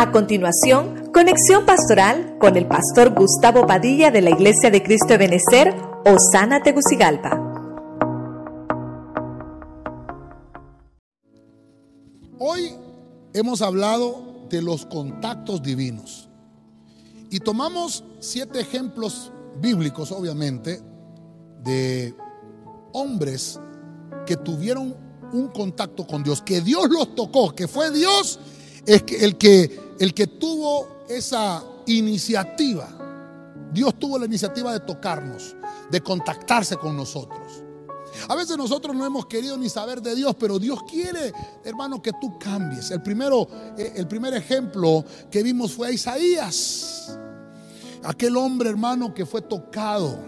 A continuación, conexión pastoral con el pastor Gustavo Padilla de la Iglesia de Cristo de Benecer, Osana Tegucigalpa. Hoy hemos hablado de los contactos divinos y tomamos siete ejemplos bíblicos, obviamente, de hombres que tuvieron un contacto con Dios, que Dios los tocó, que fue Dios es el que el que tuvo esa iniciativa, Dios tuvo la iniciativa de tocarnos, de contactarse con nosotros. A veces nosotros no hemos querido ni saber de Dios, pero Dios quiere, hermano, que tú cambies. El, primero, eh, el primer ejemplo que vimos fue a Isaías. Aquel hombre, hermano, que fue tocado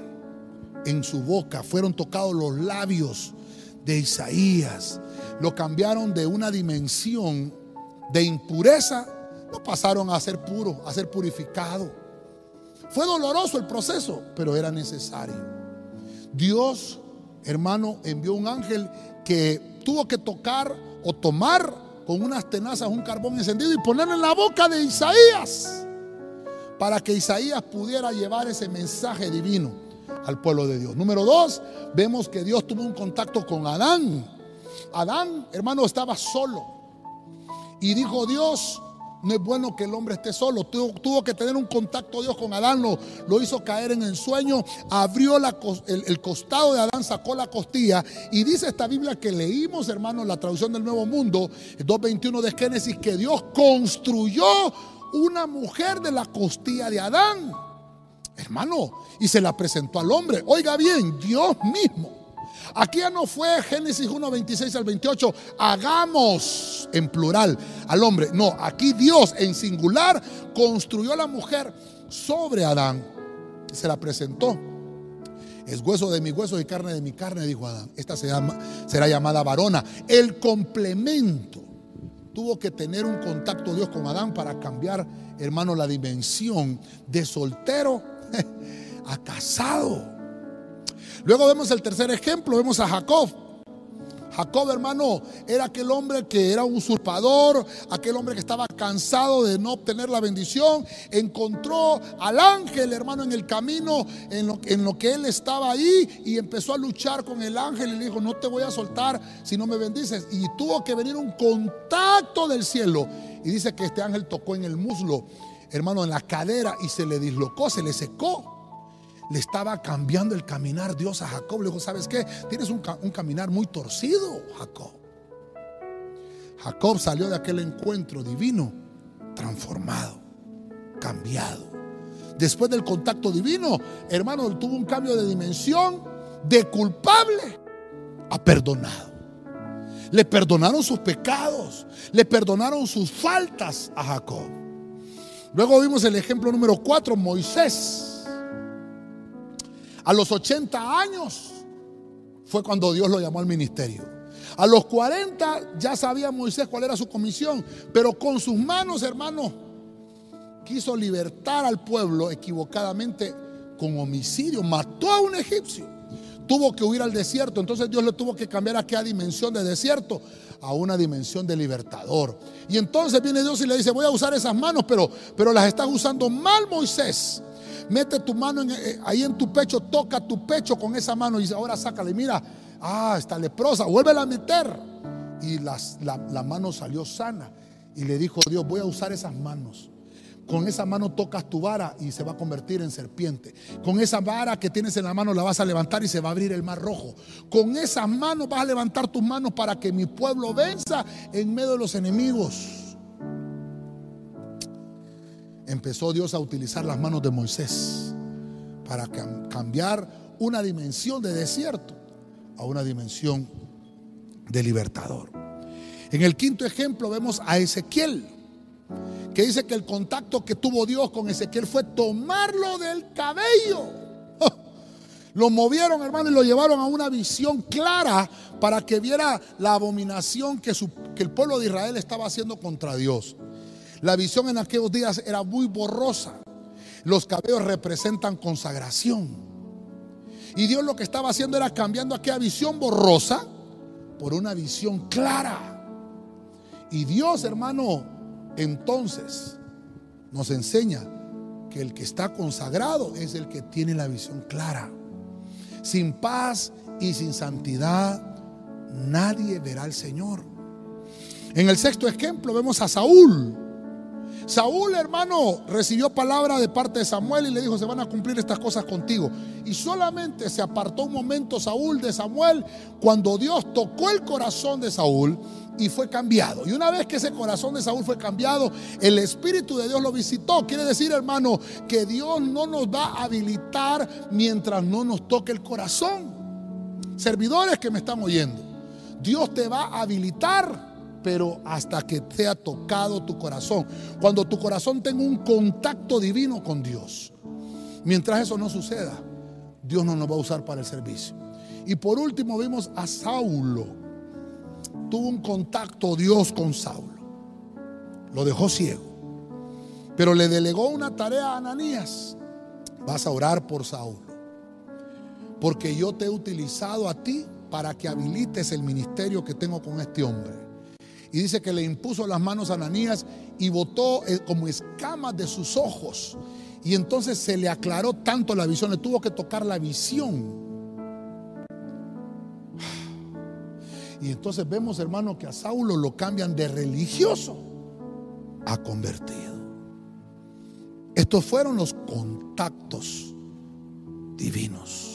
en su boca, fueron tocados los labios de Isaías. Lo cambiaron de una dimensión de impureza no pasaron a ser puro, a ser purificado. Fue doloroso el proceso, pero era necesario. Dios, hermano, envió un ángel que tuvo que tocar o tomar con unas tenazas un carbón encendido y ponerlo en la boca de Isaías para que Isaías pudiera llevar ese mensaje divino al pueblo de Dios. Número dos, vemos que Dios tuvo un contacto con Adán. Adán, hermano, estaba solo. Y dijo Dios, no es bueno que el hombre esté solo. Tuvo, que tener un contacto Dios con Adán. Lo, lo hizo caer en el sueño. Abrió el, costado de Adán, sacó la costilla. Y dice esta Biblia que leímos, hermanos, la traducción del Nuevo Mundo, 2.21 de Génesis, que Dios construyó una mujer de la costilla de Adán. Hermano, y se la presentó al hombre. Oiga bien, Dios mismo Aquí ya no fue Génesis 1, 26 al 28, hagamos en plural al hombre. No, aquí Dios en singular construyó a la mujer sobre Adán. Se la presentó. Es hueso de mi hueso y carne de mi carne, dijo Adán. Esta se llama, será llamada varona. El complemento. Tuvo que tener un contacto Dios con Adán para cambiar, hermano, la dimensión de soltero a casado. Luego vemos el tercer ejemplo, vemos a Jacob. Jacob, hermano, era aquel hombre que era un usurpador, aquel hombre que estaba cansado de no obtener la bendición. Encontró al ángel, hermano, en el camino, en lo, en lo, que él estaba ahí, y empezó a luchar con el ángel y le dijo, no te voy a soltar si no me bendices. Y tuvo que venir un contacto del cielo. Y dice que este ángel tocó en el muslo, hermano, en la cadera, y se le dislocó, se le secó le estaba cambiando el caminar Dios a Jacob. Le dijo, ¿sabes qué? Tienes un, caminar muy torcido, Jacob. Jacob salió de aquel encuentro divino transformado, cambiado. Después del contacto divino, hermano, tuvo un cambio de dimensión de culpable a perdonado. Le perdonaron sus pecados, le perdonaron sus faltas a Jacob. Luego vimos el ejemplo número 4, Moisés. A los 80 años fue cuando Dios lo llamó al ministerio. A los 40 ya sabía Moisés cuál era su comisión, pero con sus manos, hermano, quiso libertar al pueblo equivocadamente con homicidio. Mató a un egipcio. Tuvo que huir al desierto. Entonces Dios le tuvo que cambiar a qué dimensión de desierto a una dimensión de libertador. Y entonces viene Dios y le dice, voy a usar esas manos, pero, pero las estás usando mal, Moisés mete tu mano eh, ahí en tu pecho, toca tu pecho con esa mano y ahora sácale, mira, ah, está leprosa, vuélvela a meter. Y la, la mano salió sana. Y le dijo Dios, voy a usar esas manos. Con esa mano tocas tu vara y se va a convertir en serpiente. Con esa vara que tienes en la mano la vas a levantar y se va a abrir el mar rojo. Con esas manos vas a levantar tus manos para que mi pueblo venza en medio de los enemigos empezó Dios a utilizar las manos de Moisés para cambiar una dimensión de desierto a una dimensión de libertador. En el quinto ejemplo vemos a Ezequiel, que dice que el contacto que tuvo Dios con Ezequiel fue tomarlo del cabello. Lo movieron, hermano, y lo llevaron a una visión clara para que viera la abominación que, que el pueblo de Israel estaba haciendo contra Dios. La visión en aquellos días era muy borrosa. Los cabellos representan consagración. Y Dios lo que estaba haciendo era cambiando aquella visión borrosa por una visión clara. Y Dios, hermano, entonces nos enseña que el que está consagrado es el que tiene la visión clara. Sin paz y sin santidad nadie verá al Señor. En el sexto ejemplo vemos a Saúl. Saúl, hermano, recibió palabra de parte de Samuel y le dijo, se van a cumplir estas cosas contigo. Y solamente se apartó un momento Saúl de Samuel cuando Dios tocó el corazón de Saúl y fue cambiado. Y una vez que ese corazón de Saúl fue cambiado, el Espíritu de Dios lo visitó. Quiere decir, hermano, que Dios no nos va a habilitar mientras no nos toque el corazón. Servidores que me están oyendo, Dios te va a habilitar pero hasta que te ha tocado tu corazón. Cuando tu corazón tenga un contacto divino con Dios. Mientras eso no suceda, Dios no nos va a usar para el servicio. Y por último vimos a Saulo. Tuvo un contacto Dios con Saulo. Lo dejó ciego. Pero le delegó una tarea a Ananías. Vas a orar por Saulo. Porque yo te he utilizado a ti para que habilites el ministerio que tengo con este hombre. Y dice que le impuso las manos a Ananías y botó eh, como escamas de sus ojos. Y entonces se le aclaró tanto la visión, le tuvo que tocar la visión. Y entonces vemos, hermano, que a Saulo lo cambian de religioso a convertido. Estos fueron los contactos divinos.